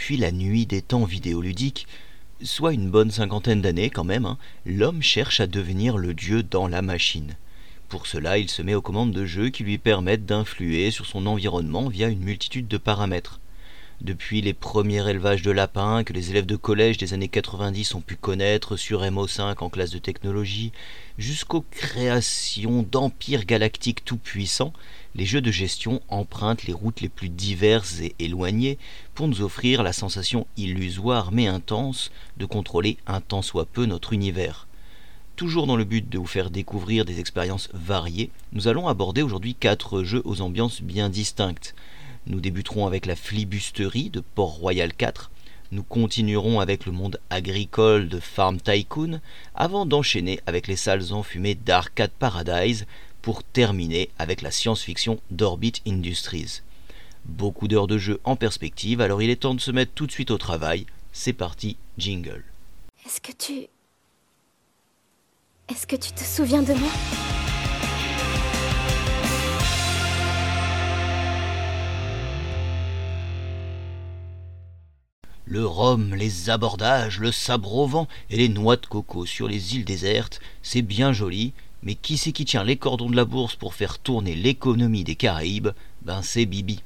depuis la nuit des temps vidéoludiques, soit une bonne cinquantaine d'années quand même, hein, l'homme cherche à devenir le dieu dans la machine. Pour cela, il se met aux commandes de jeux qui lui permettent d'influer sur son environnement via une multitude de paramètres. Depuis les premiers élevages de lapins que les élèves de collège des années 90 ont pu connaître sur MO5 en classe de technologie, jusqu'aux créations d'empires galactiques tout-puissants, les jeux de gestion empruntent les routes les plus diverses et éloignées pour nous offrir la sensation illusoire mais intense de contrôler un tant soit peu notre univers. Toujours dans le but de vous faire découvrir des expériences variées, nous allons aborder aujourd'hui quatre jeux aux ambiances bien distinctes. Nous débuterons avec la flibusterie de Port-Royal 4. Nous continuerons avec le monde agricole de Farm Tycoon avant d'enchaîner avec les salles enfumées d'Arcade Paradise pour terminer avec la science-fiction d'Orbit Industries. Beaucoup d'heures de jeu en perspective, alors il est temps de se mettre tout de suite au travail. C'est parti, jingle. Est-ce que tu... Est-ce que tu te souviens de moi? Le rhum, les abordages, le sabre au vent et les noix de coco sur les îles désertes, c'est bien joli, mais qui c'est qui tient les cordons de la bourse pour faire tourner l'économie des Caraïbes? Ben c'est Bibi.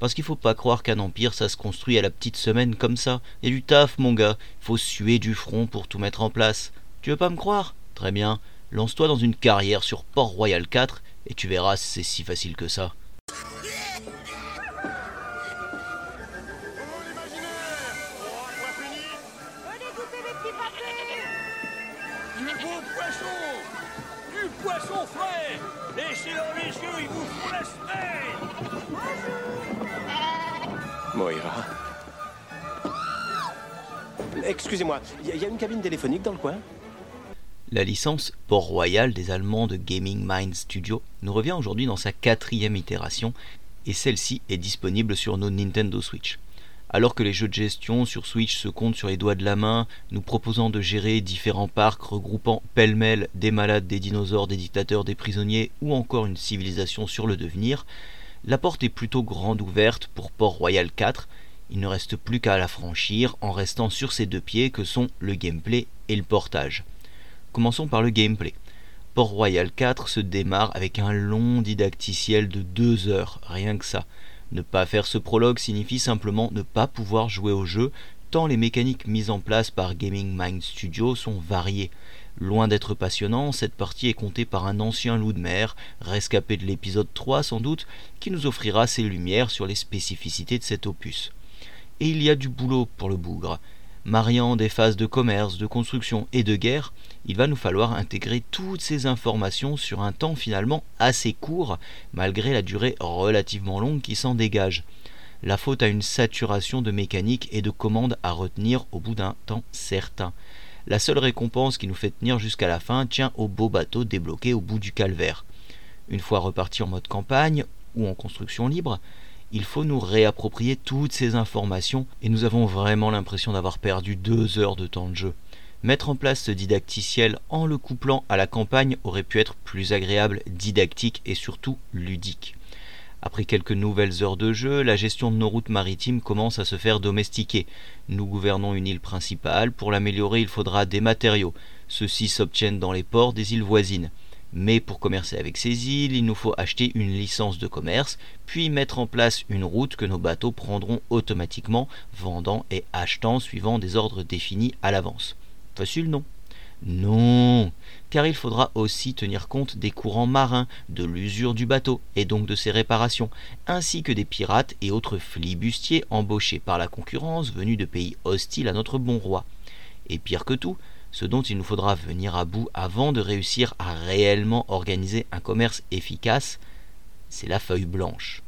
Parce qu'il faut pas croire qu'un empire ça se construit à la petite semaine comme ça. Et du taf mon gars, faut suer du front pour tout mettre en place. Tu veux pas me croire? Très bien, lance-toi dans une carrière sur Port-Royal 4 et tu verras si c'est si facile que ça. Moira. Excusez-moi, il y, a une cabine téléphonique dans le coin? La licence Port-Royal des Allemands de Gaming Mind Studio nous revient aujourd'hui dans sa quatrième itération et celle-ci est disponible sur nos Nintendo Switch. Alors que les jeux de gestion sur Switch se comptent sur les doigts de la main, nous proposant de gérer différents parcs regroupant pêle-mêle des malades, des dinosaures, des dictateurs, des prisonniers ou encore une civilisation sur le devenir, la porte est plutôt grande ouverte pour Port-Royal 4. Il ne reste plus qu'à la franchir en restant sur ces deux pieds que sont le gameplay et le portage. Commençons par le gameplay. Port-Royal 4 se démarre avec un long didacticiel de deux heures, rien que ça. Ne pas faire ce prologue signifie simplement ne pas pouvoir jouer au jeu, tant les mécaniques mises en place par Gaming Mind Studio sont variées. Loin d'être passionnant, cette partie est comptée par un ancien loup de mer, rescapé de l'épisode 3 sans doute, qui nous offrira ses lumières sur les spécificités de cet opus. Et il y a du boulot pour le bougre. Mariant des phases de commerce, de construction et de guerre, il va nous falloir intégrer toutes ces informations sur un temps finalement assez court, malgré la durée relativement longue qui s'en dégage. La faute à une saturation de mécanique et de commandes à retenir au bout d'un temps certain. La seule récompense qui nous fait tenir jusqu'à la fin tient au beau bateau débloqué au bout du calvaire. Une fois reparti en mode campagne ou en construction libre, il faut nous réapproprier toutes ces informations et nous avons vraiment l'impression d'avoir perdu deux heures de temps de jeu. Mettre en place ce didacticiel en le couplant à la campagne aurait pu être plus agréable, didactique et surtout ludique. Après quelques nouvelles heures de jeu, la gestion de nos routes maritimes commence à se faire domestiquer. Nous gouvernons une île principale, pour l'améliorer il faudra des matériaux. Ceux-ci s'obtiennent dans les ports des îles voisines. Mais pour commercer avec ces îles, il nous faut acheter une licence de commerce, puis mettre en place une route que nos bateaux prendront automatiquement, vendant et achetant suivant des ordres définis à l'avance. Facile, non? Non car il faudra aussi tenir compte des courants marins, de l'usure du bateau et donc de ses réparations, ainsi que des pirates et autres flibustiers embauchés par la concurrence venus de pays hostiles à notre bon roi. Et pire que tout, ce dont il nous faudra venir à bout avant de réussir à réellement organiser un commerce efficace, c'est la feuille blanche.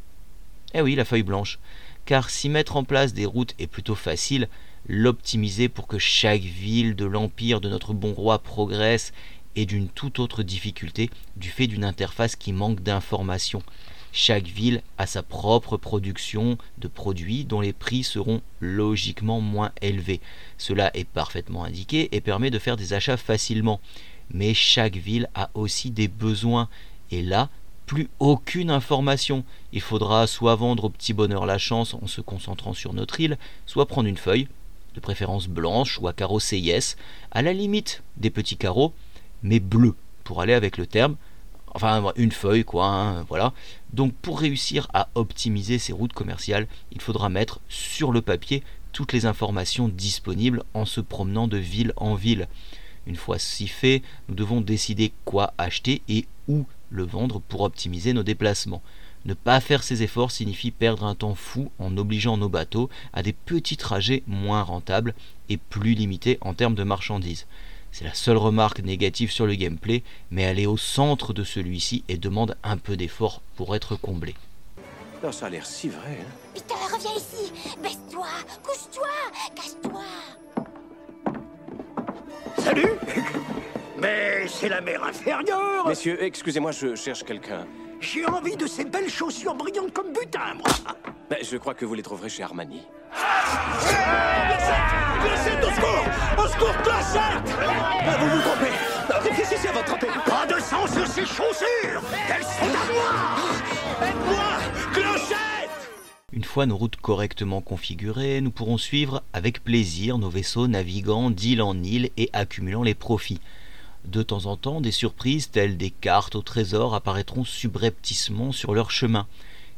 Eh oui, la feuille blanche. Car si mettre en place des routes est plutôt facile, l'optimiser pour que chaque ville de l'empire de notre bon roi progresse est d'une toute autre difficulté du fait d'une interface qui manque d'informations. Chaque ville a sa propre production de produits dont les prix seront logiquement moins élevés. Cela est parfaitement indiqué et permet de faire des achats facilement. Mais chaque ville a aussi des besoins et là, plus aucune information. Il faudra soit vendre au petit bonheur la chance en se concentrant sur notre île, soit prendre une feuille, de préférence blanche ou à carreaux CIS, à la limite des petits carreaux, mais bleus, pour aller avec le terme. Enfin, une feuille, quoi, hein, voilà. Donc, pour réussir à optimiser ces routes commerciales, il faudra mettre sur le papier toutes les informations disponibles en se promenant de ville en ville. Une fois ci fait, nous devons décider quoi acheter et où le vendre pour optimiser nos déplacements. Ne pas faire ces efforts signifie perdre un temps fou en obligeant nos bateaux à des petits trajets moins rentables et plus limités en termes de marchandises. C'est la seule remarque négative sur le gameplay, mais elle est au centre de celui-ci et demande un peu d'effort pour être comblée. Non, ça a l'air si vrai. Hein. Peter, reviens ici Baisse-toi Couche-toi Cache-toi Salut Mais c'est la mer inférieure Messieurs, excusez-moi, je cherche quelqu'un. J'ai envie de ces belles chaussures brillantes comme butin, moi Ben, je crois que vous les trouverez chez Armani. Clochette, au secours. Au secours, Clochette Ah, Vous vous trompez. Réfléchissez avant de tromper Pas de sang sur ces chaussures Elles sont à moi. Aide-moi Clochette. Une fois nos routes correctement configurées, nous pourrons suivre avec plaisir nos vaisseaux naviguant d'île en île et accumulant les profits. De temps en temps, des surprises telles des cartes au trésor apparaîtront subrepticement sur leur chemin.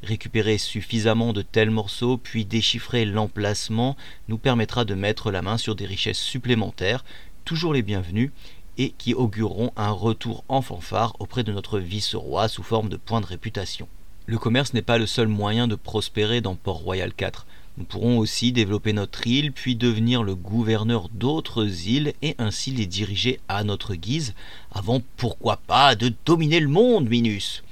Récupérer suffisamment de tels morceaux puis déchiffrer l'emplacement nous permettra de mettre la main sur des richesses supplémentaires, toujours les bienvenues, et qui augureront un retour en fanfare auprès de notre vice-roi sous forme de points de réputation. Le commerce n'est pas le seul moyen de prospérer dans Port-Royal 4. Nous pourrons aussi développer notre île, puis devenir le gouverneur d'autres îles et ainsi les diriger à notre guise, avant pourquoi pas de dominer le monde, Minus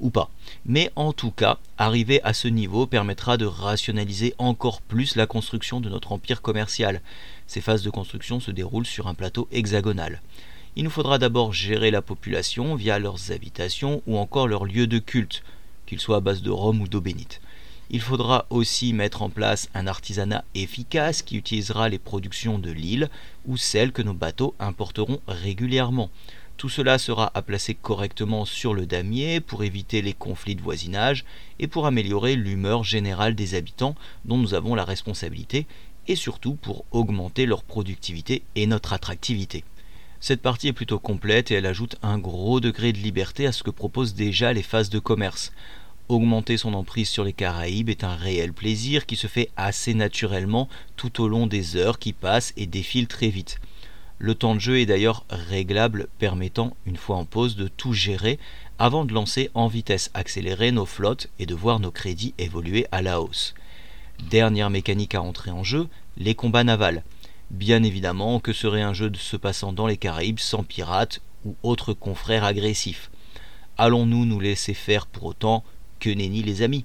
ou pas. Mais en tout cas, arriver à ce niveau permettra de rationaliser encore plus la construction de notre empire commercial. Ces phases de construction se déroulent sur un plateau hexagonal. Il nous faudra d'abord gérer la population via leurs habitations ou encore leurs lieux de culte, qu'ils soient à base de rhum ou d'eau bénite. Il faudra aussi mettre en place un artisanat efficace qui utilisera les productions de l'île ou celles que nos bateaux importeront régulièrement. Tout cela sera à placer correctement sur le damier pour éviter les conflits de voisinage et pour améliorer l'humeur générale des habitants dont nous avons la responsabilité et surtout pour augmenter leur productivité et notre attractivité. Cette partie est plutôt complète et elle ajoute un gros degré de liberté à ce que proposent déjà les phases de commerce. Augmenter son emprise sur les Caraïbes est un réel plaisir qui se fait assez naturellement tout au long des heures qui passent et défilent très vite. Le temps de jeu est d'ailleurs réglable, permettant, une fois en pause, de tout gérer avant de lancer en vitesse accélérée nos flottes et de voir nos crédits évoluer à la hausse. Dernière mécanique à entrer en jeu, les combats navals. Bien évidemment, que serait un jeu de se passant dans les Caraïbes sans pirates ou autres confrères agressifs? Allons-nous nous laisser faire pour autant Que les amis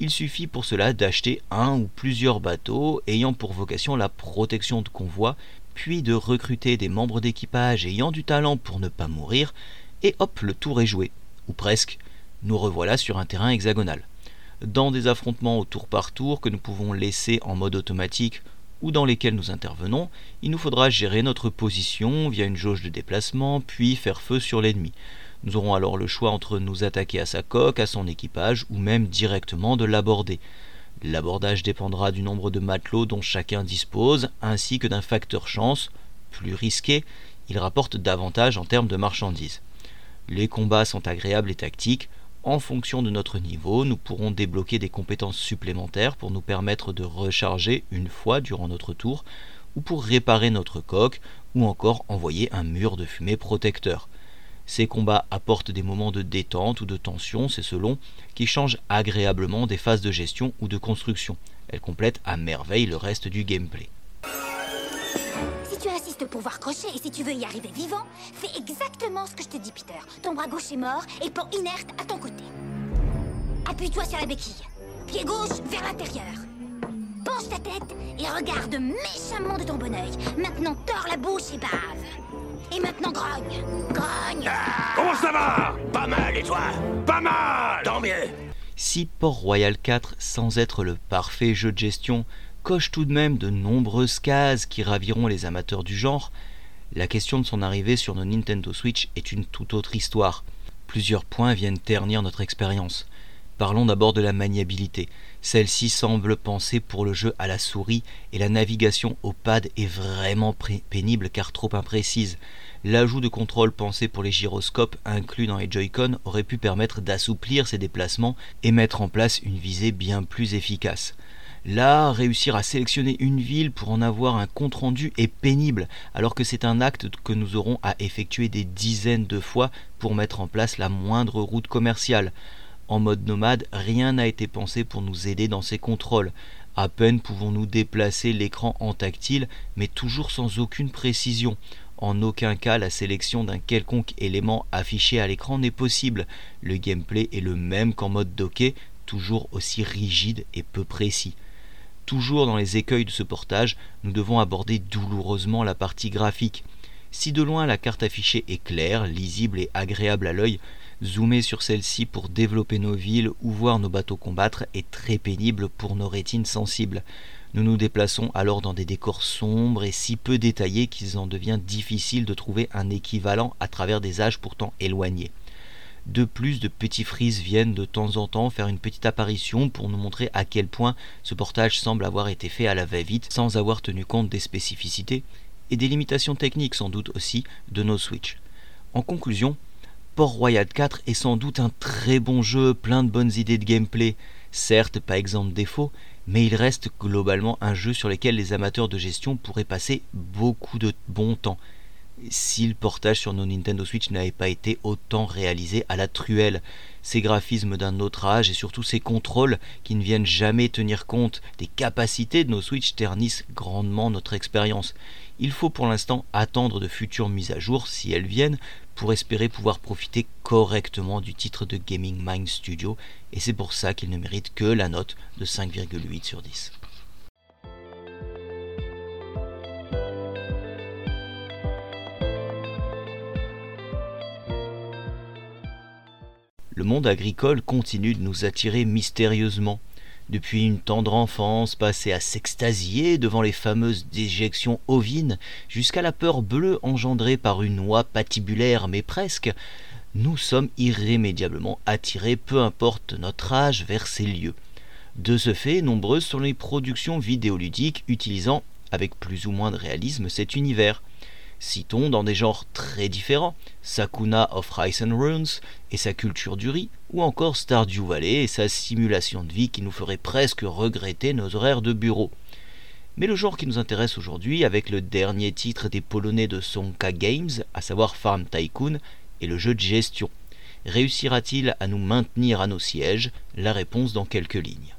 il suffit pour cela d'acheter un ou plusieurs bateaux ayant pour vocation la protection de convois puis de recruter des membres d'équipage ayant du talent pour ne pas mourir, et hop, le tour est joué, ou presque, nous revoilà sur un terrain hexagonal. Dans des affrontements au tour par tour que nous pouvons laisser en mode automatique ou dans lesquels nous intervenons, il nous faudra gérer notre position via une jauge de déplacement, puis faire feu sur l'ennemi. Nous aurons alors le choix entre nous attaquer à sa coque, à son équipage, ou même directement de l'aborder. L'abordage dépendra du nombre de matelots dont chacun dispose, ainsi que d'un facteur chance. Plus risqué, il rapporte davantage en termes de marchandises. Les combats sont agréables et tactiques. En fonction de notre niveau, nous pourrons débloquer des compétences supplémentaires pour nous permettre de recharger une fois durant notre tour, ou pour réparer notre coque, ou encore envoyer un mur de fumée protecteur. Ces combats apportent des moments de détente ou de tension, c'est selon, qui changent agréablement des phases de gestion ou de construction. Elles complètent à merveille le reste du gameplay. Si tu insistes pour voir Crochet et si tu veux y arriver vivant, fais exactement ce que je te dis, Peter. Ton bras gauche est mort et pont inerte à ton côté. Appuie-toi sur la béquille. Pied gauche vers l'intérieur. Penche ta tête et regarde méchamment de ton bon oeil. Maintenant, tords la bouche et bave. Et maintenant, grogne. Grogne. Comment ça va? Pas mal, et toi? Pas mal Tant mieux Si Port-Royal 4, sans être le parfait jeu de gestion, coche tout de même de nombreuses cases qui raviront les amateurs du genre, la question de son arrivée sur nos Nintendo Switch est une toute autre histoire. Plusieurs points viennent ternir notre expérience. Parlons d'abord de la maniabilité. Celle-ci semble penser pour le jeu à la souris et la navigation au pad est vraiment pénible car trop imprécise. L'ajout de contrôle pensé pour les gyroscopes inclus dans les Joy-Con aurait pu permettre d'assouplir ces déplacements et mettre en place une visée bien plus efficace. Là, réussir à sélectionner une ville pour en avoir un compte-rendu est pénible, alors que c'est un acte que nous aurons à effectuer des dizaines de fois pour mettre en place la moindre route commerciale. En mode nomade, rien n'a été pensé pour nous aider dans ces contrôles. À peine pouvons-nous déplacer l'écran en tactile, mais toujours sans aucune précision. En aucun cas la sélection d'un quelconque élément affiché à l'écran n'est possible. Le gameplay est le même qu'en mode docké, toujours aussi rigide et peu précis. Toujours dans les écueils de ce portage, nous devons aborder douloureusement la partie graphique. Si de loin la carte affichée est claire, lisible et agréable à l'œil, zoomer sur celle-ci pour développer nos villes ou voir nos bateaux combattre est très pénible pour nos rétines sensibles. Nous nous déplaçons alors dans des décors sombres et si peu détaillés qu'il en devient difficile de trouver un équivalent à travers des âges pourtant éloignés. De plus, de petits frises viennent de temps en temps faire une petite apparition pour nous montrer à quel point ce portage semble avoir été fait à la va-vite sans avoir tenu compte des spécificités et des limitations techniques sans doute aussi de nos Switch. En conclusion, Port Royal 4 est sans doute un très bon jeu, plein de bonnes idées de gameplay, certes pas exempt de défauts, mais il reste globalement un jeu sur lequel les amateurs de gestion pourraient passer beaucoup de bon temps si le portage sur nos Nintendo Switch n'avait pas été autant réalisé à la truelle. Ces graphismes d'un autre âge et surtout ces contrôles qui ne viennent jamais tenir compte des capacités de nos Switch ternissent grandement notre expérience. Il faut pour l'instant attendre de futures mises à jour, si elles viennent, pour espérer pouvoir profiter correctement du titre de Gaming Mind Studio, et c'est pour ça qu'il ne mérite que la note de 5,8 sur 10. Le monde agricole continue de nous attirer mystérieusement. Depuis une tendre enfance passée à s'extasier devant les fameuses déjections ovines, jusqu'à la peur bleue engendrée par une oie patibulaire mais presque, nous sommes irrémédiablement attirés, peu importe notre âge, vers ces lieux. De ce fait, nombreuses sont les productions vidéoludiques utilisant, avec plus ou moins de réalisme, cet univers. Citons dans des genres très différents Sakuna of Rice and Runes et sa culture du riz, ou encore Stardew Valley et sa simulation de vie qui nous ferait presque regretter nos horaires de bureau. Mais le genre qui nous intéresse aujourd'hui, avec le dernier titre des Polonais de Sonka Games, à savoir Farm Tycoon, est le jeu de gestion. Réussira-t-il à nous maintenir à nos sièges? La réponse dans quelques lignes.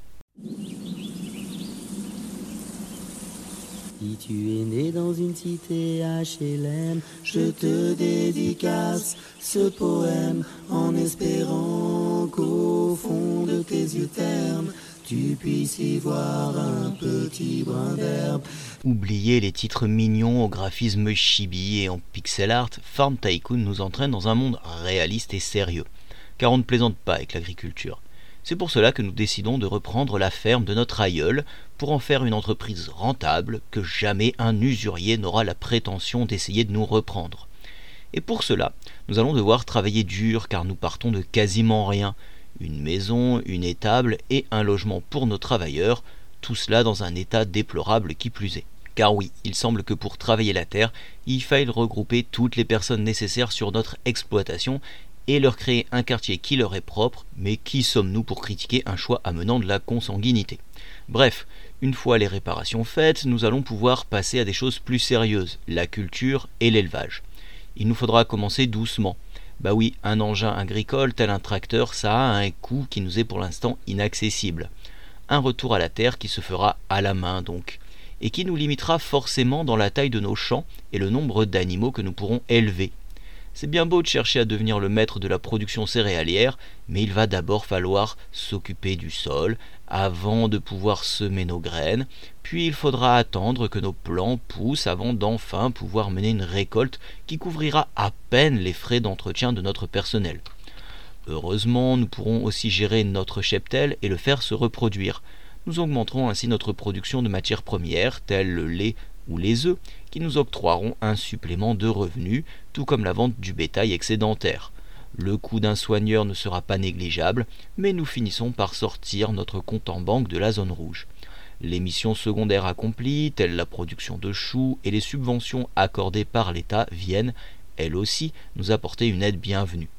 Si tu es né dans une cité HLM, je te dédicace ce poème en espérant qu'au fond de tes yeux ternes, tu puisses y voir un petit brin d'herbe. Oubliez les titres mignons au graphisme chibi et en pixel art, Farm Tycoon nous entraîne dans un monde réaliste et sérieux. Car on ne plaisante pas avec l'agriculture. C'est pour cela que nous décidons de reprendre la ferme de notre aïeul pour en faire une entreprise rentable que jamais un usurier n'aura la prétention d'essayer de nous reprendre. Et pour cela, nous allons devoir travailler dur car nous partons de quasiment rien. Une maison, une étable et un logement pour nos travailleurs, tout cela dans un état déplorable qui plus est. Car oui, il semble que pour travailler la terre, il faille regrouper toutes les personnes nécessaires sur notre exploitation et leur créer un quartier qui leur est propre, mais qui sommes-nous pour critiquer un choix amenant de la consanguinité? Bref, une fois les réparations faites, nous allons pouvoir passer à des choses plus sérieuses, la culture et l'élevage. Il nous faudra commencer doucement. Bah oui, un engin agricole tel un tracteur, ça a un coût qui nous est pour l'instant inaccessible. Un retour à la terre qui se fera à la main donc, et qui nous limitera forcément dans la taille de nos champs et le nombre d'animaux que nous pourrons élever. C'est bien beau de chercher à devenir le maître de la production céréalière, mais il va d'abord falloir s'occuper du sol avant de pouvoir semer nos graines, puis il faudra attendre que nos plants poussent avant d'enfin pouvoir mener une récolte qui couvrira à peine les frais d'entretien de notre personnel. Heureusement, nous pourrons aussi gérer notre cheptel et le faire se reproduire. Nous augmenterons ainsi notre production de matières premières, telles le lait ou les œufs, qui nous octroieront un supplément de revenus, tout comme la vente du bétail excédentaire. Le coût d'un soigneur ne sera pas négligeable, mais nous finissons par sortir notre compte en banque de la zone rouge. Les missions secondaires accomplies, telles la production de choux et les subventions accordées par l'État, viennent, elles aussi, nous apporter une aide bienvenue.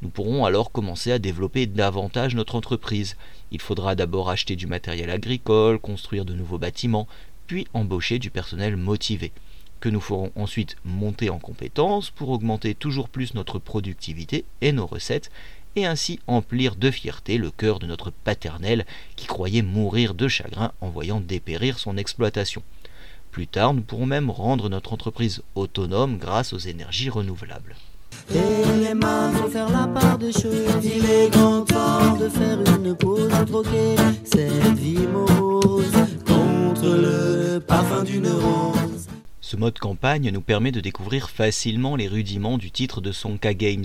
Nous pourrons alors commencer à développer davantage notre entreprise. Il faudra d'abord acheter du matériel agricole, construire de nouveaux bâtiments, puis embaucher du personnel motivé, que nous ferons ensuite monter en compétences pour augmenter toujours plus notre productivité et nos recettes, et ainsi emplir de fierté le cœur de notre paternel qui croyait mourir de chagrin en voyant dépérir son exploitation. Plus tard, nous pourrons même rendre notre entreprise autonome grâce aux énergies renouvelables. Faire la part choses. Il est grand temps de faire une pause, contre le Ce mode campagne nous permet de découvrir facilement les rudiments du titre de Sonka Games,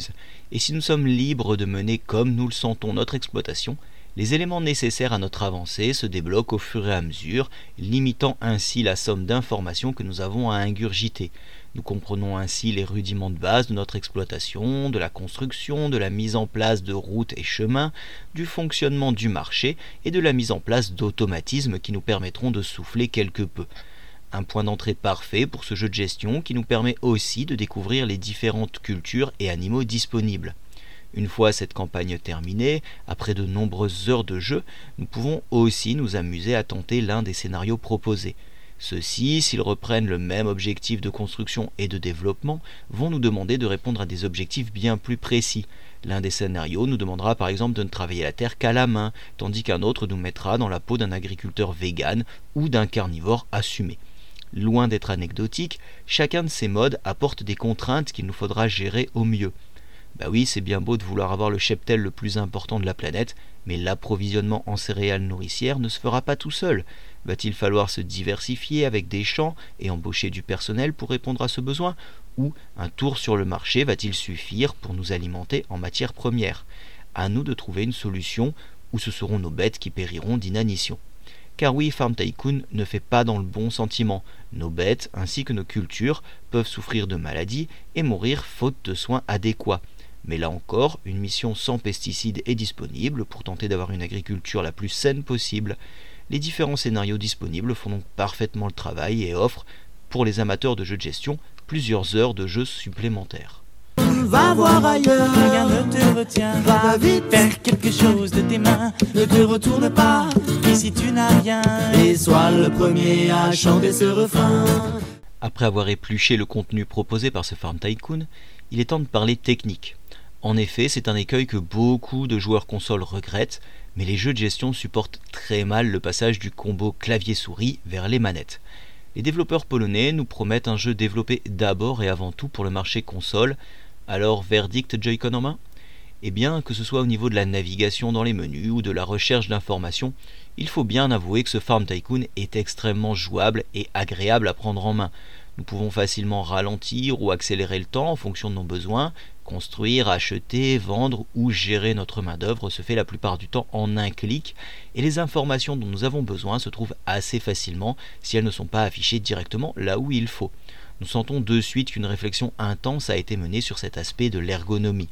et si nous sommes libres de mener comme nous le sentons notre exploitation, les éléments nécessaires à notre avancée se débloquent au fur et à mesure, limitant ainsi la somme d'informations que nous avons à ingurgiter. Nous comprenons ainsi les rudiments de base de notre exploitation, de la construction, de la mise en place de routes et chemins, du fonctionnement du marché et de la mise en place d'automatismes qui nous permettront de souffler quelque peu. Un point d'entrée parfait pour ce jeu de gestion qui nous permet aussi de découvrir les différentes cultures et animaux disponibles. Une fois cette campagne terminée, après de nombreuses heures de jeu, nous pouvons aussi nous amuser à tenter l'un des scénarios proposés. Ceux-ci, s'ils reprennent le même objectif de construction et de développement, vont nous demander de répondre à des objectifs bien plus précis. L'un des scénarios nous demandera par exemple de ne travailler la terre qu'à la main, tandis qu'un autre nous mettra dans la peau d'un agriculteur vegan ou d'un carnivore assumé. Loin d'être anecdotique, chacun de ces modes apporte des contraintes qu'il nous faudra gérer au mieux. Bah oui, c'est bien beau de vouloir avoir le cheptel le plus important de la planète, mais l'approvisionnement en céréales nourricières ne se fera pas tout seul. Va-t-il falloir se diversifier avec des champs et embaucher du personnel pour répondre à ce besoin? Ou un tour sur le marché va-t-il suffire pour nous alimenter en matières premières À nous de trouver une solution, ou ce seront nos bêtes qui périront d'inanition. Car oui, Farm Tycoon ne fait pas dans le bon sentiment. Nos bêtes, ainsi que nos cultures, peuvent souffrir de maladies et mourir faute de soins adéquats. Mais là encore, une mission sans pesticides est disponible pour tenter d'avoir une agriculture la plus saine possible. Les différents scénarios disponibles font donc parfaitement le travail et offrent, pour les amateurs de jeux de gestion, plusieurs heures de jeux supplémentaires. Va voir ailleurs, Rien ne te retient. va vite, Faire quelque chose de tes mains. ne te retourne pas. Et si tu n'as rien, Et sois le premier à chanter ce refrain. Après avoir épluché le contenu proposé par ce Farm Tycoon, il est temps de parler technique. En effet, c'est un écueil que beaucoup de joueurs consoles regrettent, mais les jeux de gestion supportent très mal le passage du combo clavier-souris vers les manettes. Les développeurs polonais nous promettent un jeu développé d'abord et avant tout pour le marché console, alors verdict Joy-Con en main? Eh bien, que ce soit au niveau de la navigation dans les menus ou de la recherche d'informations, il faut bien avouer que ce Farm Tycoon est extrêmement jouable et agréable à prendre en main. Nous pouvons facilement ralentir ou accélérer le temps en fonction de nos besoins. Construire, acheter, vendre ou gérer notre main-d'œuvre se fait la plupart du temps en un clic et les informations dont nous avons besoin se trouvent assez facilement si elles ne sont pas affichées directement là où il faut. Nous sentons de suite qu'une réflexion intense a été menée sur cet aspect de l'ergonomie.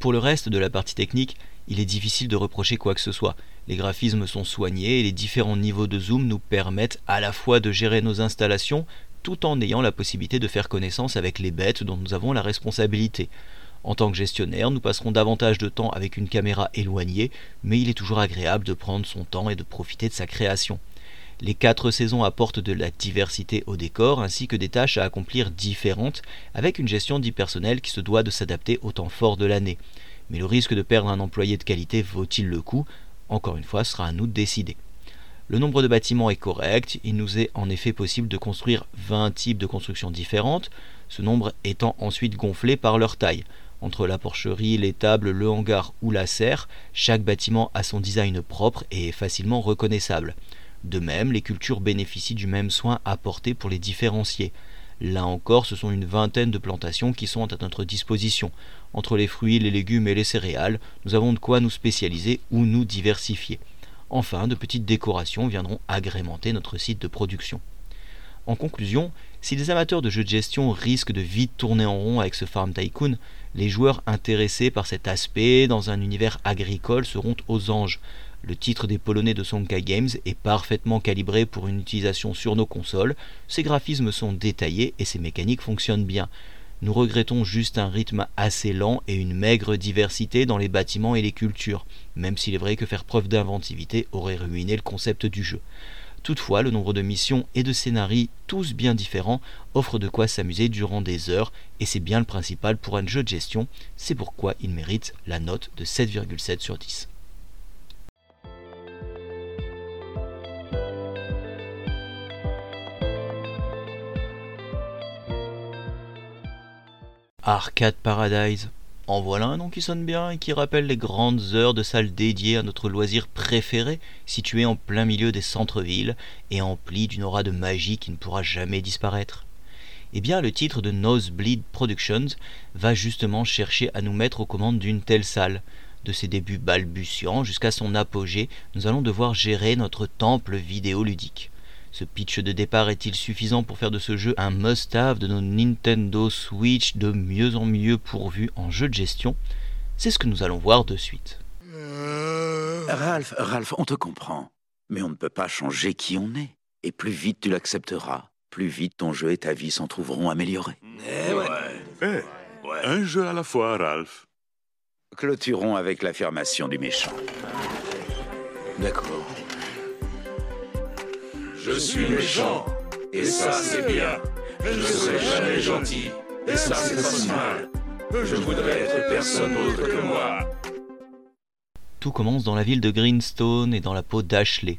Pour le reste de la partie technique, il est difficile de reprocher quoi que ce soit. Les graphismes sont soignés et les différents niveaux de zoom nous permettent à la fois de gérer nos installations tout en ayant la possibilité de faire connaissance avec les bêtes dont nous avons la responsabilité. En tant que gestionnaire, nous passerons davantage de temps avec une caméra éloignée, mais il est toujours agréable de prendre son temps et de profiter de sa création. Les quatre saisons apportent de la diversité au décor ainsi que des tâches à accomplir différentes, avec une gestion dit personnel qui se doit de s'adapter au temps fort de l'année. Mais le risque de perdre un employé de qualité vaut-il le coup? Encore une fois, ce sera à nous de décider. Le nombre de bâtiments est correct, il nous est en effet possible de construire 20 types de constructions différentes, ce nombre étant ensuite gonflé par leur taille. Entre la porcherie, l'étable, le hangar ou la serre, chaque bâtiment a son design propre et est facilement reconnaissable. De même, les cultures bénéficient du même soin apporté pour les différencier. Là encore, ce sont une vingtaine de plantations qui sont à notre disposition. Entre les fruits, les légumes et les céréales, nous avons de quoi nous spécialiser ou nous diversifier. Enfin, de petites décorations viendront agrémenter notre site de production. En conclusion, si les amateurs de jeux de gestion risquent de vite tourner en rond avec ce Farm Tycoon, les joueurs intéressés par cet aspect dans un univers agricole seront aux anges. Le titre des Polonais de Sonka Games est parfaitement calibré pour une utilisation sur nos consoles, ses graphismes sont détaillés et ses mécaniques fonctionnent bien. Nous regrettons juste un rythme assez lent et une maigre diversité dans les bâtiments et les cultures, même s'il est vrai que faire preuve d'inventivité aurait ruiné le concept du jeu. Toutefois, le nombre de missions et de scénarios, tous bien différents, offre de quoi s'amuser durant des heures, et c'est bien le principal pour un jeu de gestion, c'est pourquoi il mérite la note de 7,7 sur 10. Arcade Paradise. En voilà un nom qui sonne bien et qui rappelle les grandes heures de salles dédiées à notre loisir préféré, situé en plein milieu des centres-villes et empli d'une aura de magie qui ne pourra jamais disparaître. Eh bien, le titre de Nosebleed Productions va justement chercher à nous mettre aux commandes d'une telle salle. De ses débuts balbutiants jusqu'à son apogée, nous allons devoir gérer notre temple vidéoludique. Ce pitch de départ est-il suffisant pour faire de ce jeu un must-have de nos Nintendo Switch de mieux en mieux pourvus en jeu de gestion? C'est ce que nous allons voir de suite. Ralph, Ralph, on te comprend. Mais on ne peut pas changer qui on est. Et plus vite tu l'accepteras, plus vite ton jeu et ta vie s'en trouveront améliorés. Eh, un jeu à la fois, Ralph. Clôturons avec l'affirmation du méchant. D'accord. Je suis méchant, et ça c'est bien. Je ne serai jamais gentil, et ça c'est pas si mal. Je voudrais être personne autre que moi. Tout commence dans la ville de Greenstone et dans la peau d'Ashley.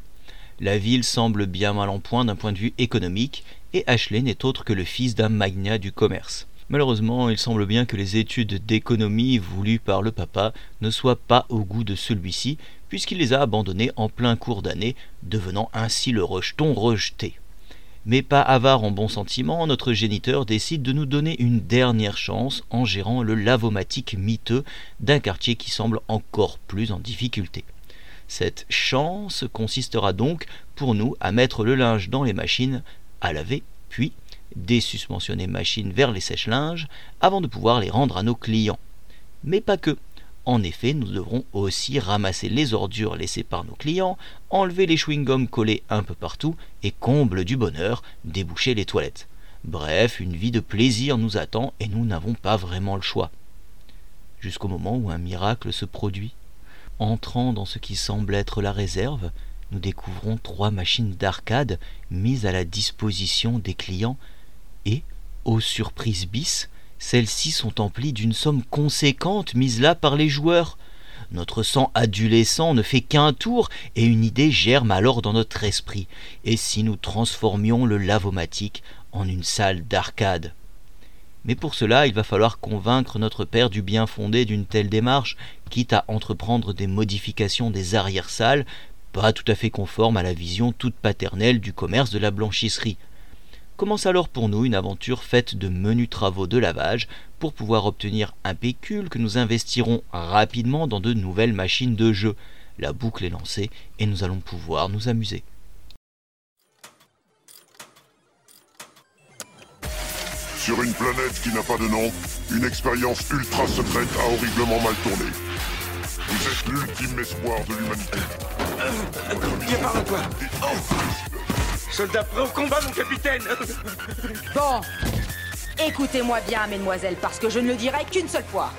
La ville semble bien mal en point d'un point de vue économique, et Ashley n'est autre que le fils d'un magnat du commerce. Malheureusement, il semble bien que les études d'économie voulues par le papa ne soient pas au goût de celui-ci, puisqu'il les a abandonnées en plein cours d'année, devenant ainsi le rejeton rejeté. Mais pas avare en bons sentiments, notre géniteur décide de nous donner une dernière chance en gérant le lavomatique miteux d'un quartier qui semble encore plus en difficulté. Cette chance consistera donc pour nous à mettre le linge dans les machines à laver, puis des suspensionnées machines vers les sèche-linges avant de pouvoir les rendre à nos clients. Mais pas que. En effet, nous devrons aussi ramasser les ordures laissées par nos clients, enlever les chewing-gums collés un peu partout et, comble du bonheur, déboucher les toilettes. Bref, une vie de plaisir nous attend et nous n'avons pas vraiment le choix. Jusqu'au moment où un miracle se produit. Entrant dans ce qui semble être la réserve, nous découvrons trois machines d'arcade mises à la disposition des clients et, aux surprises bis, celles-ci sont emplies d'une somme conséquente mise là par les joueurs. Notre sang adolescent ne fait qu'un tour et une idée germe alors dans notre esprit. Et si nous transformions le lavomatique en une salle d'arcade? Mais pour cela, il va falloir convaincre notre père du bien fondé d'une telle démarche, quitte à entreprendre des modifications des arrière-salles, pas tout à fait conformes à la vision toute paternelle du commerce de la blanchisserie. Commence alors pour nous une aventure faite de menus travaux de lavage pour pouvoir obtenir un pécule que nous investirons rapidement dans de nouvelles machines de jeu. La boucle est lancée et nous allons pouvoir nous amuser. Sur une planète qui n'a pas de nom, une expérience ultra secrète a horriblement mal tourné. Vous êtes l'ultime espoir de l'humanité. Viens par là, toi. Soldat prêt au combat, mon capitaine Bon, écoutez-moi bien, mesdemoiselles, parce que je ne le dirai qu'une seule fois.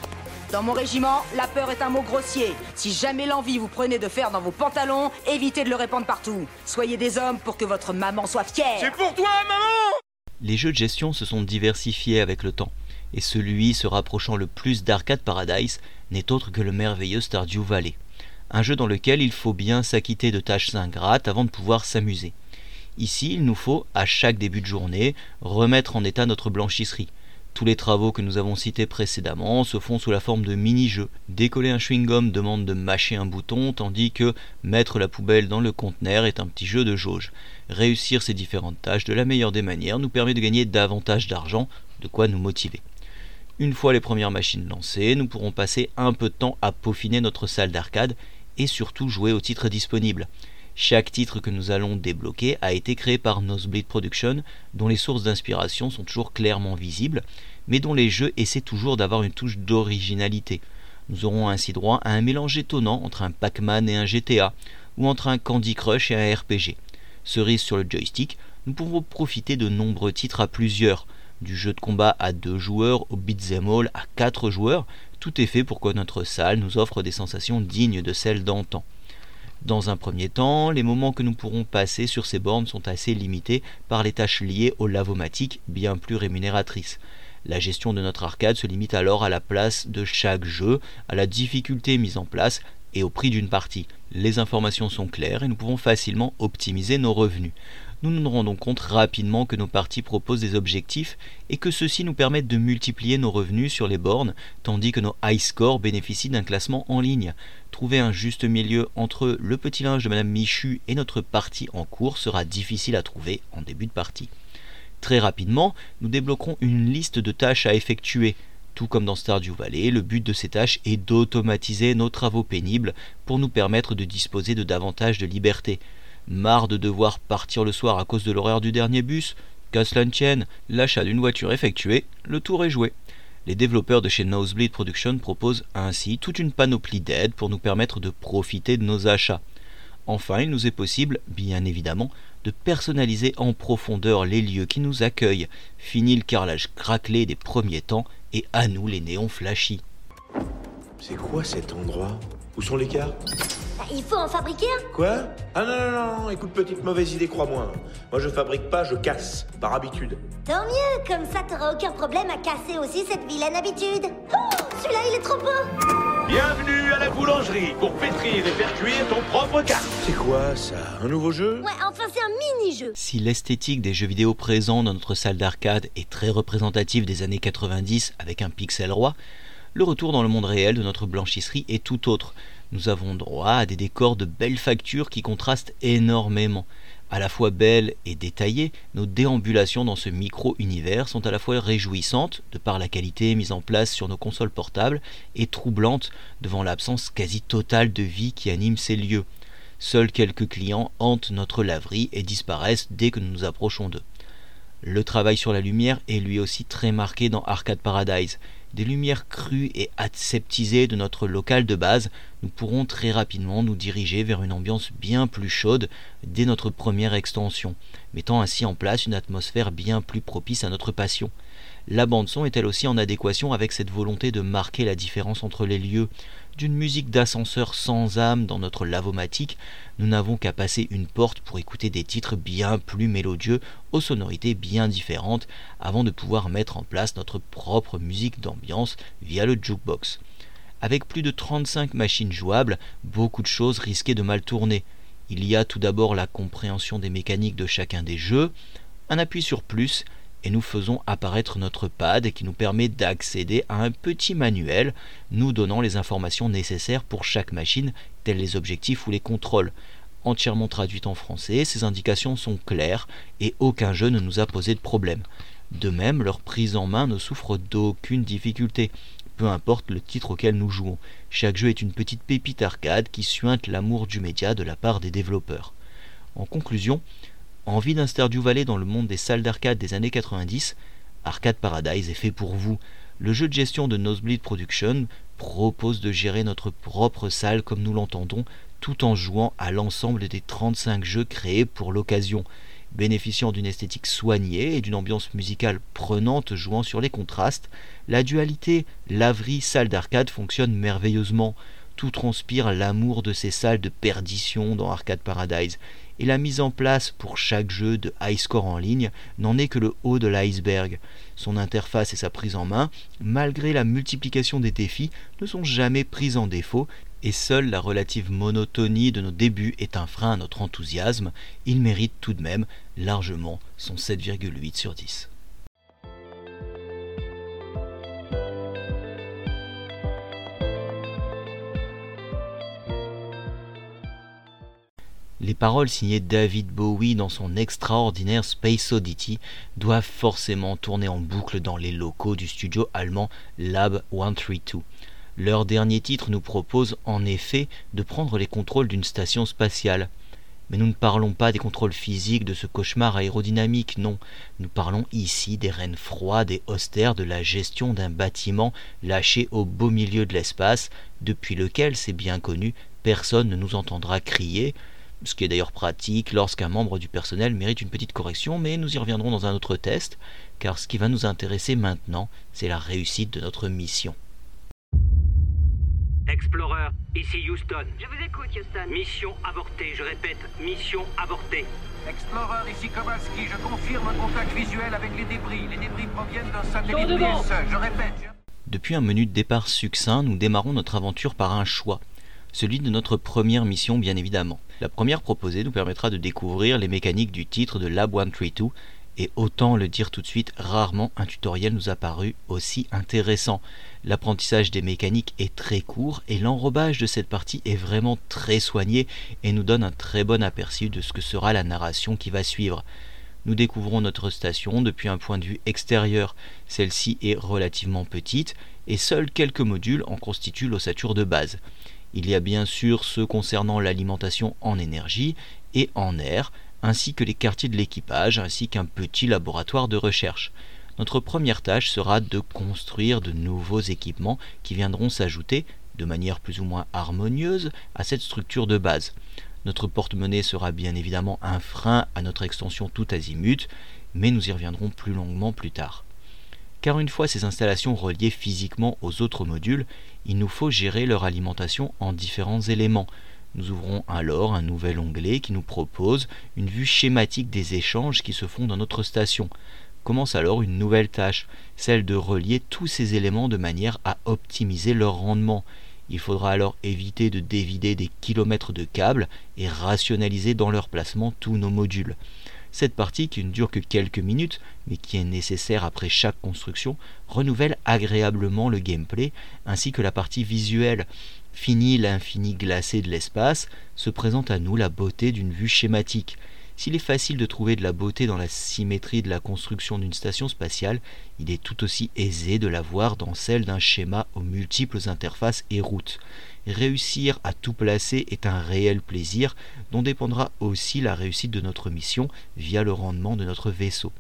Dans mon régiment, la peur est un mot grossier. Si jamais l'envie vous prenez de faire dans vos pantalons, évitez de le répandre partout. Soyez des hommes pour que votre maman soit fière. C'est pour toi, maman Les jeux de gestion se sont diversifiés avec le temps, et celui se rapprochant le plus d'Arcade Paradise n'est autre que le merveilleux Stardew Valley. Un jeu dans lequel il faut bien s'acquitter de tâches ingrates avant de pouvoir s'amuser. Ici, il nous faut, à chaque début de journée, remettre en état notre blanchisserie. Tous les travaux que nous avons cités précédemment se font sous la forme de mini-jeux. Décoller un chewing-gum demande de mâcher un bouton, tandis que mettre la poubelle dans le conteneur est un petit jeu de jauge. Réussir ces différentes tâches de la meilleure des manières nous permet de gagner davantage d'argent, de quoi nous motiver. Une fois les premières machines lancées, nous pourrons passer un peu de temps à peaufiner notre salle d'arcade et surtout jouer aux titres disponibles. Chaque titre que nous allons débloquer a été créé par Nosebleed Productions, dont les sources d'inspiration sont toujours clairement visibles, mais dont les jeux essaient toujours d'avoir une touche d'originalité. Nous aurons ainsi droit à un mélange étonnant entre un Pac-Man et un GTA, ou entre un Candy Crush et un RPG. Cerise sur le joystick, nous pouvons profiter de nombreux titres à plusieurs, du jeu de combat à deux joueurs au beat'em all à quatre joueurs, tout est fait pour que notre salle nous offre des sensations dignes de celles d'antan. Dans un premier temps, les moments que nous pourrons passer sur ces bornes sont assez limités par les tâches liées aux lavomatiques bien plus rémunératrices. La gestion de notre arcade se limite alors à la place de chaque jeu, à la difficulté mise en place et au prix d'une partie. Les informations sont claires et nous pouvons facilement optimiser nos revenus nous nous rendons compte rapidement que nos parties proposent des objectifs et que ceux-ci nous permettent de multiplier nos revenus sur les bornes, tandis que nos high scores bénéficient d'un classement en ligne. Trouver un juste milieu entre le petit linge de Madame Michu et notre partie en cours sera difficile à trouver en début de partie. Très rapidement, nous débloquerons une liste de tâches à effectuer. Tout comme dans Stardew Valley, le but de ces tâches est d'automatiser nos travaux pénibles pour nous permettre de disposer de davantage de liberté. Marre de devoir partir le soir à cause de l'horaire du dernier bus Qu'à cela tienne, l'achat d'une voiture effectuée, le tour est joué. Les développeurs de chez Nosebleed Production proposent ainsi toute une panoplie d'aides pour nous permettre de profiter de nos achats. Enfin, il nous est possible, bien évidemment, de personnaliser en profondeur les lieux qui nous accueillent. Fini le carrelage craquelé des premiers temps et à nous les néons flashy. C'est quoi cet endroit? Où sont les cartes bah, Il faut en fabriquer un Quoi Ah non, non, non, non, écoute, petite mauvaise idée, crois-moi. Moi, je fabrique pas, je casse, par habitude. Tant mieux, comme ça, t'auras aucun problème à casser aussi cette vilaine habitude. Oh, celui-là, il est trop beau Bienvenue à la boulangerie pour pétrir et faire cuire ton propre carte. C'est quoi ça Un nouveau jeu? Ouais, enfin, c'est un mini-jeu. Si l'esthétique des jeux vidéo présents dans notre salle d'arcade est très représentative des années 90 avec un pixel roi, le retour dans le monde réel de notre blanchisserie est tout autre. Nous avons droit à des décors de belles factures qui contrastent énormément. À la fois belles et détaillées, nos déambulations dans ce micro-univers sont à la fois réjouissantes, de par la qualité mise en place sur nos consoles portables, et troublantes devant l'absence quasi totale de vie qui anime ces lieux. Seuls quelques clients hantent notre laverie et disparaissent dès que nous nous approchons d'eux. Le travail sur la lumière est lui aussi très marqué dans Arcade Paradise des lumières crues et aseptisées de notre local de base, nous pourrons très rapidement nous diriger vers une ambiance bien plus chaude dès notre première extension, mettant ainsi en place une atmosphère bien plus propice à notre passion. La bande son est elle aussi en adéquation avec cette volonté de marquer la différence entre les lieux, d'une musique d'ascenseur sans âme dans notre lavomatique, nous n'avons qu'à passer une porte pour écouter des titres bien plus mélodieux, aux sonorités bien différentes, avant de pouvoir mettre en place notre propre musique d'ambiance via le jukebox. Avec plus de 35 machines jouables, beaucoup de choses risquaient de mal tourner. Il y a tout d'abord la compréhension des mécaniques de chacun des jeux, un appui sur plus et nous faisons apparaître notre pad qui nous permet d'accéder à un petit manuel nous donnant les informations nécessaires pour chaque machine, tels les objectifs ou les contrôles. Entièrement traduites en français, ces indications sont claires et aucun jeu ne nous a posé de problème. De même, leur prise en main ne souffre d'aucune difficulté, peu importe le titre auquel nous jouons. Chaque jeu est une petite pépite arcade qui suinte l'amour du média de la part des développeurs. En conclusion, Envie d'un Stardew Valley dans le monde des salles d'arcade des années 90 Arcade Paradise est fait pour vous. Le jeu de gestion de Nosebleed Production propose de gérer notre propre salle comme nous l'entendons, tout en jouant à l'ensemble des 35 jeux créés pour l'occasion. Bénéficiant d'une esthétique soignée et d'une ambiance musicale prenante jouant sur les contrastes, la dualité laverie-salle d'arcade fonctionne merveilleusement. Tout transpire l'amour de ces salles de perdition dans Arcade Paradise et la mise en place pour chaque jeu de high score en ligne n'en est que le haut de l'iceberg. Son interface et sa prise en main, malgré la multiplication des défis, ne sont jamais prises en défaut et seule la relative monotonie de nos débuts est un frein à notre enthousiasme, il mérite tout de même largement son 7,8 sur 10. Les paroles signées David Bowie dans son extraordinaire Space Oddity doivent forcément tourner en boucle dans les locaux du studio allemand Lab 132. Leur dernier titre nous propose en effet de prendre les contrôles d'une station spatiale. Mais nous ne parlons pas des contrôles physiques de ce cauchemar aérodynamique, non. Nous parlons ici des rênes froides et austères de la gestion d'un bâtiment lâché au beau milieu de l'espace, depuis lequel, c'est bien connu, personne ne nous entendra crier, ce qui est d'ailleurs pratique lorsqu'un membre du personnel mérite une petite correction, mais nous y reviendrons dans un autre test, car ce qui va nous intéresser maintenant, c'est la réussite de notre mission. Explorer, ici Houston. Je vous écoute, Houston. Mission avortée, je répète, mission avortée. Explorer, ici Kowalski, je confirme un contact visuel avec les débris. Les débris proviennent d'un satellite PSE, je répète. Je... Depuis un menu de départ succinct, nous démarrons notre aventure par un choix. Celui de notre première mission, bien évidemment. La première proposée nous permettra de découvrir les mécaniques du titre de Lab 132 et autant le dire tout de suite, rarement un tutoriel nous a paru aussi intéressant. L'apprentissage des mécaniques est très court et l'enrobage de cette partie est vraiment très soigné et nous donne un très bon aperçu de ce que sera la narration qui va suivre. Nous découvrons notre station depuis un point de vue extérieur. Celle-ci est relativement petite et seuls quelques modules en constituent l'ossature de base. Il y a bien sûr ceux concernant l'alimentation en énergie et en air, ainsi que les quartiers de l'équipage, ainsi qu'un petit laboratoire de recherche. Notre première tâche sera de construire de nouveaux équipements qui viendront s'ajouter, de manière plus ou moins harmonieuse, à cette structure de base. Notre porte-monnaie sera bien évidemment un frein à notre extension tout azimut, mais nous y reviendrons plus longuement plus tard. Car une fois ces installations reliées physiquement aux autres modules, il nous faut gérer leur alimentation en différents éléments, nous ouvrons alors un nouvel onglet qui nous propose une vue schématique des échanges qui se font dans notre station. Commence alors une nouvelle tâche, celle de relier tous ces éléments de manière à optimiser leur rendement. Il faudra alors éviter de dévider des kilomètres de câbles et rationaliser dans leur placement tous nos modules. Cette partie, qui ne dure que quelques minutes, mais qui est nécessaire après chaque construction, renouvelle agréablement le gameplay, ainsi que la partie visuelle. Fini l'infini glacé de l'espace, se présente à nous la beauté d'une vue schématique. S'il est facile de trouver de la beauté dans la symétrie de la construction d'une station spatiale, il est tout aussi aisé de la voir dans celle d'un schéma aux multiples interfaces et routes. Réussir à tout placer est un réel plaisir dont dépendra aussi la réussite de notre mission via le rendement de notre vaisseau.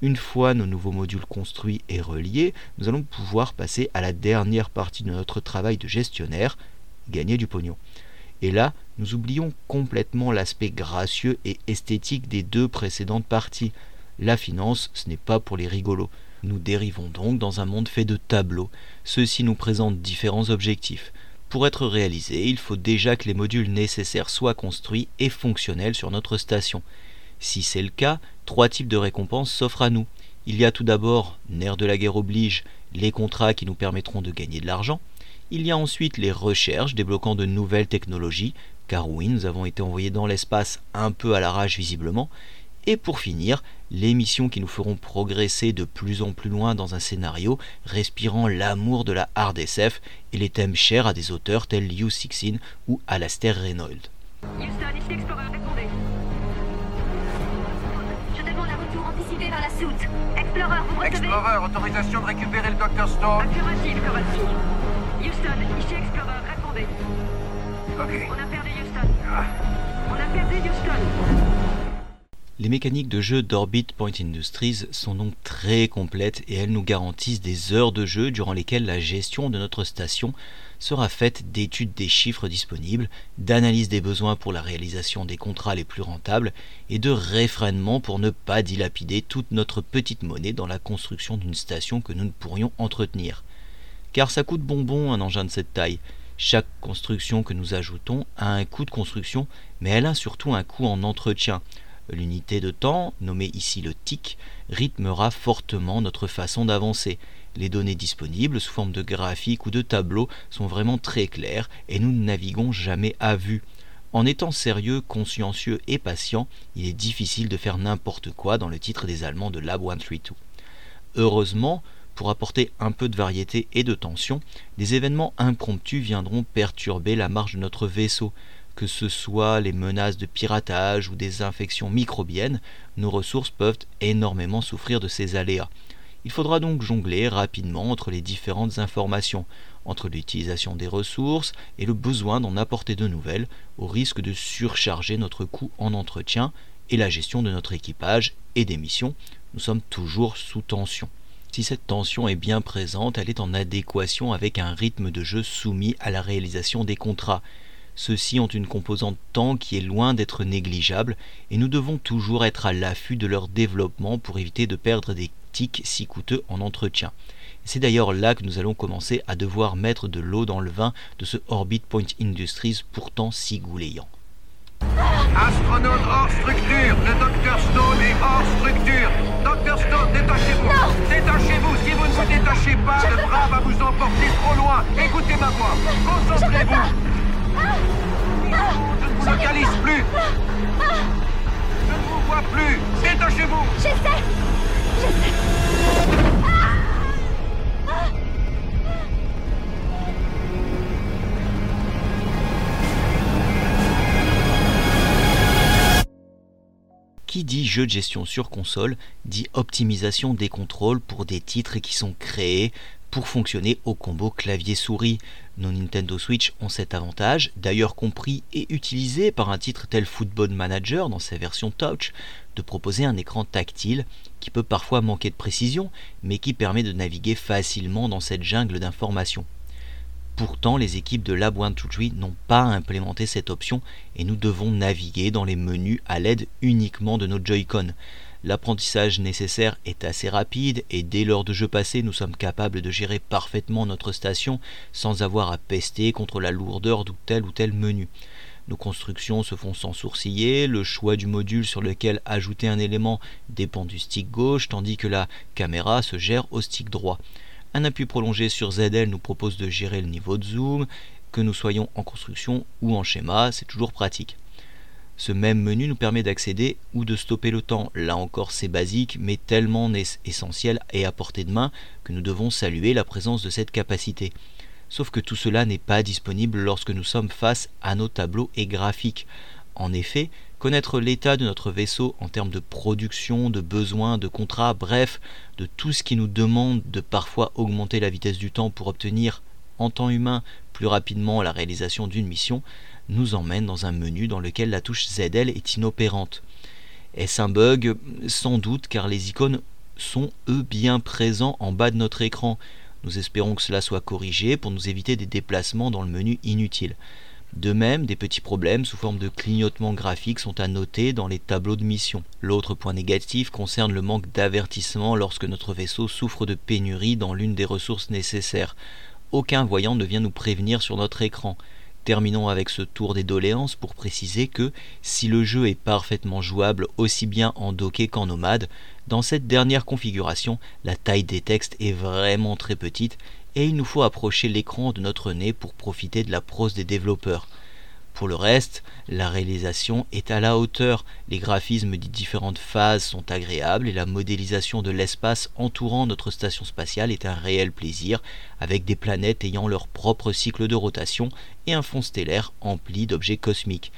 Une fois nos nouveaux modules construits et reliés, nous allons pouvoir passer à la dernière partie de notre travail de gestionnaire, gagner du pognon. Et là, nous oublions complètement l'aspect gracieux et esthétique des deux précédentes parties. La finance, ce n'est pas pour les rigolos. Nous dérivons donc dans un monde fait de tableaux. Ceux-ci nous présentent différents objectifs. Pour être réalisés, il faut déjà que les modules nécessaires soient construits et fonctionnels sur notre station. Si c'est le cas, trois types de récompenses s'offrent à nous. Il y a tout d'abord, nerf de la guerre oblige, les contrats qui nous permettront de gagner de l'argent. Il y a ensuite les recherches débloquant de nouvelles technologies, car oui, nous avons été envoyés dans l'espace un peu à l'arrache visiblement. Et pour finir, les missions qui nous feront progresser de plus en plus loin dans un scénario respirant l'amour de la hard SF et les thèmes chers à des auteurs tels Liu Sixin ou Alastair Reynolds. Houston, ici Explorer, répondez. Je demande un retour anticipé vers la soute. Explorer, vous recevez Explorer, autorisation de récupérer le Dr Stone Affirmative, Kowalski. Houston, ici Explorer, répondez. Ok. On a perdu. Les mécaniques de jeu d'Orbit Point Industries sont donc très complètes et elles nous garantissent des heures de jeu durant lesquelles la gestion de notre station sera faite d'études des chiffres disponibles, d'analyse des besoins pour la réalisation des contrats les plus rentables et de réfrénement pour ne pas dilapider toute notre petite monnaie dans la construction d'une station que nous ne pourrions entretenir. Car ça coûte bonbon un engin de cette taille. Chaque construction que nous ajoutons a un coût de construction, mais elle a surtout un coût en entretien. L'unité de temps, nommée ici le TIC, rythmera fortement notre façon d'avancer. Les données disponibles sous forme de graphiques ou de tableaux sont vraiment très claires et nous ne naviguons jamais à vue. En étant sérieux, consciencieux et patient, il est difficile de faire n'importe quoi dans le titre des Allemands de Lab 132. Heureusement, pour apporter un peu de variété et de tension, des événements impromptus viendront perturber la marche de notre vaisseau. Que ce soit les menaces de piratage ou des infections microbiennes, nos ressources peuvent énormément souffrir de ces aléas. Il faudra donc jongler rapidement entre les différentes informations, entre l'utilisation des ressources et le besoin d'en apporter de nouvelles, au risque de surcharger notre coût en entretien et la gestion de notre équipage et des missions. Nous sommes toujours sous tension. Si cette tension est bien présente, elle est en adéquation avec un rythme de jeu soumis à la réalisation des contrats. Ceux-ci ont une composante temps qui est loin d'être négligeable et nous devons toujours être à l'affût de leur développement pour éviter de perdre des tics si coûteux en entretien. C'est d'ailleurs là que nous allons commencer à devoir mettre de l'eau dans le vin de ce Orbit Point Industries pourtant si gouléant. Astronaute hors structure, le docteur Stone est hors structure. Docteur Stone, détachez-vous. Détachez-vous. Si vous ne vous détachez pas, le bras va vous emporter trop loin. Écoutez ma voix. Concentrez-vous. Je ne vous localise plus. Je ne vous vois plus. Détachez-vous. J'essaie. J'essaie. Qui dit jeu de gestion sur console dit optimisation des contrôles pour des titres qui sont créés pour fonctionner au combo clavier-souris. Nos Nintendo Switch ont cet avantage, d'ailleurs compris et utilisé par un titre tel Football Manager dans sa version Touch, de proposer un écran tactile qui peut parfois manquer de précision, mais qui permet de naviguer facilement dans cette jungle d'informations. Pourtant, les équipes de Lab 123 n'ont pas implémenté cette option et nous devons naviguer dans les menus à l'aide uniquement de nos Joy-Con. L'apprentissage nécessaire est assez rapide et dès l'heure de jeu passé, nous sommes capables de gérer parfaitement notre station sans avoir à pester contre la lourdeur de tel ou tel menu. Nos constructions se font sans sourciller, le choix du module sur lequel ajouter un élément dépend du stick gauche tandis que la caméra se gère au stick droit. Un appui prolongé sur ZL nous propose de gérer le niveau de zoom, que nous soyons en construction ou en schéma, c'est toujours pratique. Ce même menu nous permet d'accéder ou de stopper le temps. Là encore, c'est basique, mais tellement essentiel et à portée de main que nous devons saluer la présence de cette capacité. Sauf que tout cela n'est pas disponible lorsque nous sommes face à nos tableaux et graphiques. En effet, connaître l'état de notre vaisseau en termes de production, de besoins, de contrats, bref, de tout ce qui nous demande de parfois augmenter la vitesse du temps pour obtenir en temps humain plus rapidement la réalisation d'une mission, nous emmène dans un menu dans lequel la touche ZL est inopérante. Est-ce un bug? Sans doute car les icônes sont eux bien présents en bas de notre écran. Nous espérons que cela soit corrigé pour nous éviter des déplacements dans le menu inutiles. De même, des petits problèmes sous forme de clignotement graphique sont à noter dans les tableaux de mission. L'autre point négatif concerne le manque d'avertissement lorsque notre vaisseau souffre de pénurie dans l'une des ressources nécessaires. Aucun voyant ne vient nous prévenir sur notre écran. Terminons avec ce tour des doléances pour préciser que si le jeu est parfaitement jouable aussi bien en docké qu'en nomade, dans cette dernière configuration, la taille des textes est vraiment très petite et il nous faut approcher l'écran de notre nez pour profiter de la prose des développeurs. Pour le reste, la réalisation est à la hauteur, les graphismes des différentes phases sont agréables et la modélisation de l'espace entourant notre station spatiale est un réel plaisir, avec des planètes ayant leur propre cycle de rotation et un fond stellaire empli d'objets cosmiques.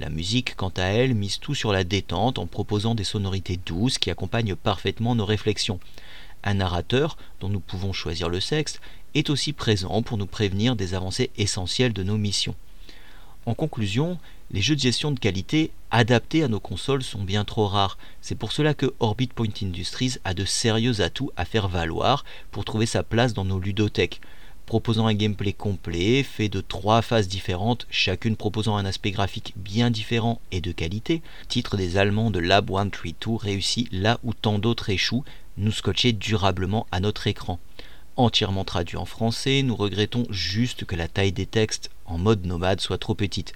La musique, quant à elle, mise tout sur la détente en proposant des sonorités douces qui accompagnent parfaitement nos réflexions. Un narrateur, dont nous pouvons choisir le sexe, est aussi présent pour nous prévenir des avancées essentielles de nos missions. En conclusion, les jeux de gestion de qualité adaptés à nos consoles sont bien trop rares. C'est pour cela que Orbit Point Industries a de sérieux atouts à faire valoir pour trouver sa place dans nos ludothèques. Proposant un gameplay complet, fait de trois phases différentes, chacune proposant un aspect graphique bien différent et de qualité, titre des Allemands de Lab 132 réussit là où tant d'autres échouent, nous scotcher durablement à notre écran entièrement traduit en français, nous regrettons juste que la taille des textes en mode nomade soit trop petite.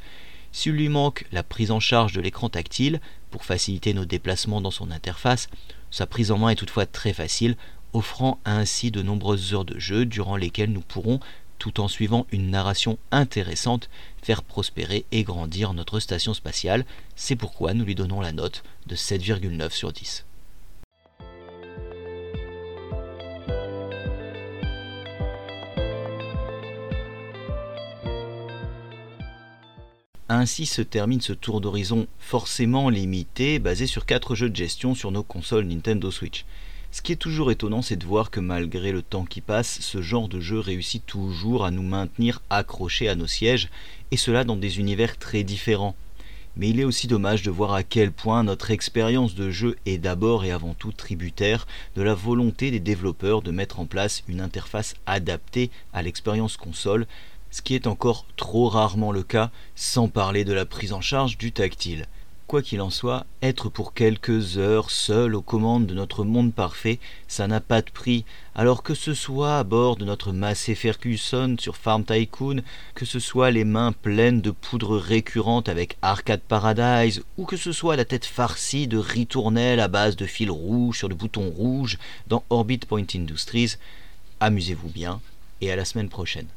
S'il lui manque la prise en charge de l'écran tactile pour faciliter nos déplacements dans son interface, sa prise en main est toutefois très facile, offrant ainsi de nombreuses heures de jeu durant lesquelles nous pourrons, tout en suivant une narration intéressante, faire prospérer et grandir notre station spatiale. C'est pourquoi nous lui donnons la note de 7,9 sur 10. Ainsi se termine ce tour d'horizon forcément limité, basé sur 4 jeux de gestion sur nos consoles Nintendo Switch. Ce qui est toujours étonnant, c'est de voir que malgré le temps qui passe, ce genre de jeu réussit toujours à nous maintenir accrochés à nos sièges, et cela dans des univers très différents. Mais il est aussi dommage de voir à quel point notre expérience de jeu est d'abord et avant tout tributaire de la volonté des développeurs de mettre en place une interface adaptée à l'expérience console, ce qui est encore trop rarement le cas, sans parler de la prise en charge du tactile. Quoi qu'il en soit, être pour quelques heures seul aux commandes de notre monde parfait, ça n'a pas de prix. Alors que ce soit à bord de notre Massey Ferguson sur Farm Tycoon, que ce soit les mains pleines de poudre récurrente avec Arcade Paradise, ou que ce soit la tête farcie de ritournelles à base de fils rouges sur le bouton rouge dans Orbit Point Industries, amusez-vous bien et à la semaine prochaine.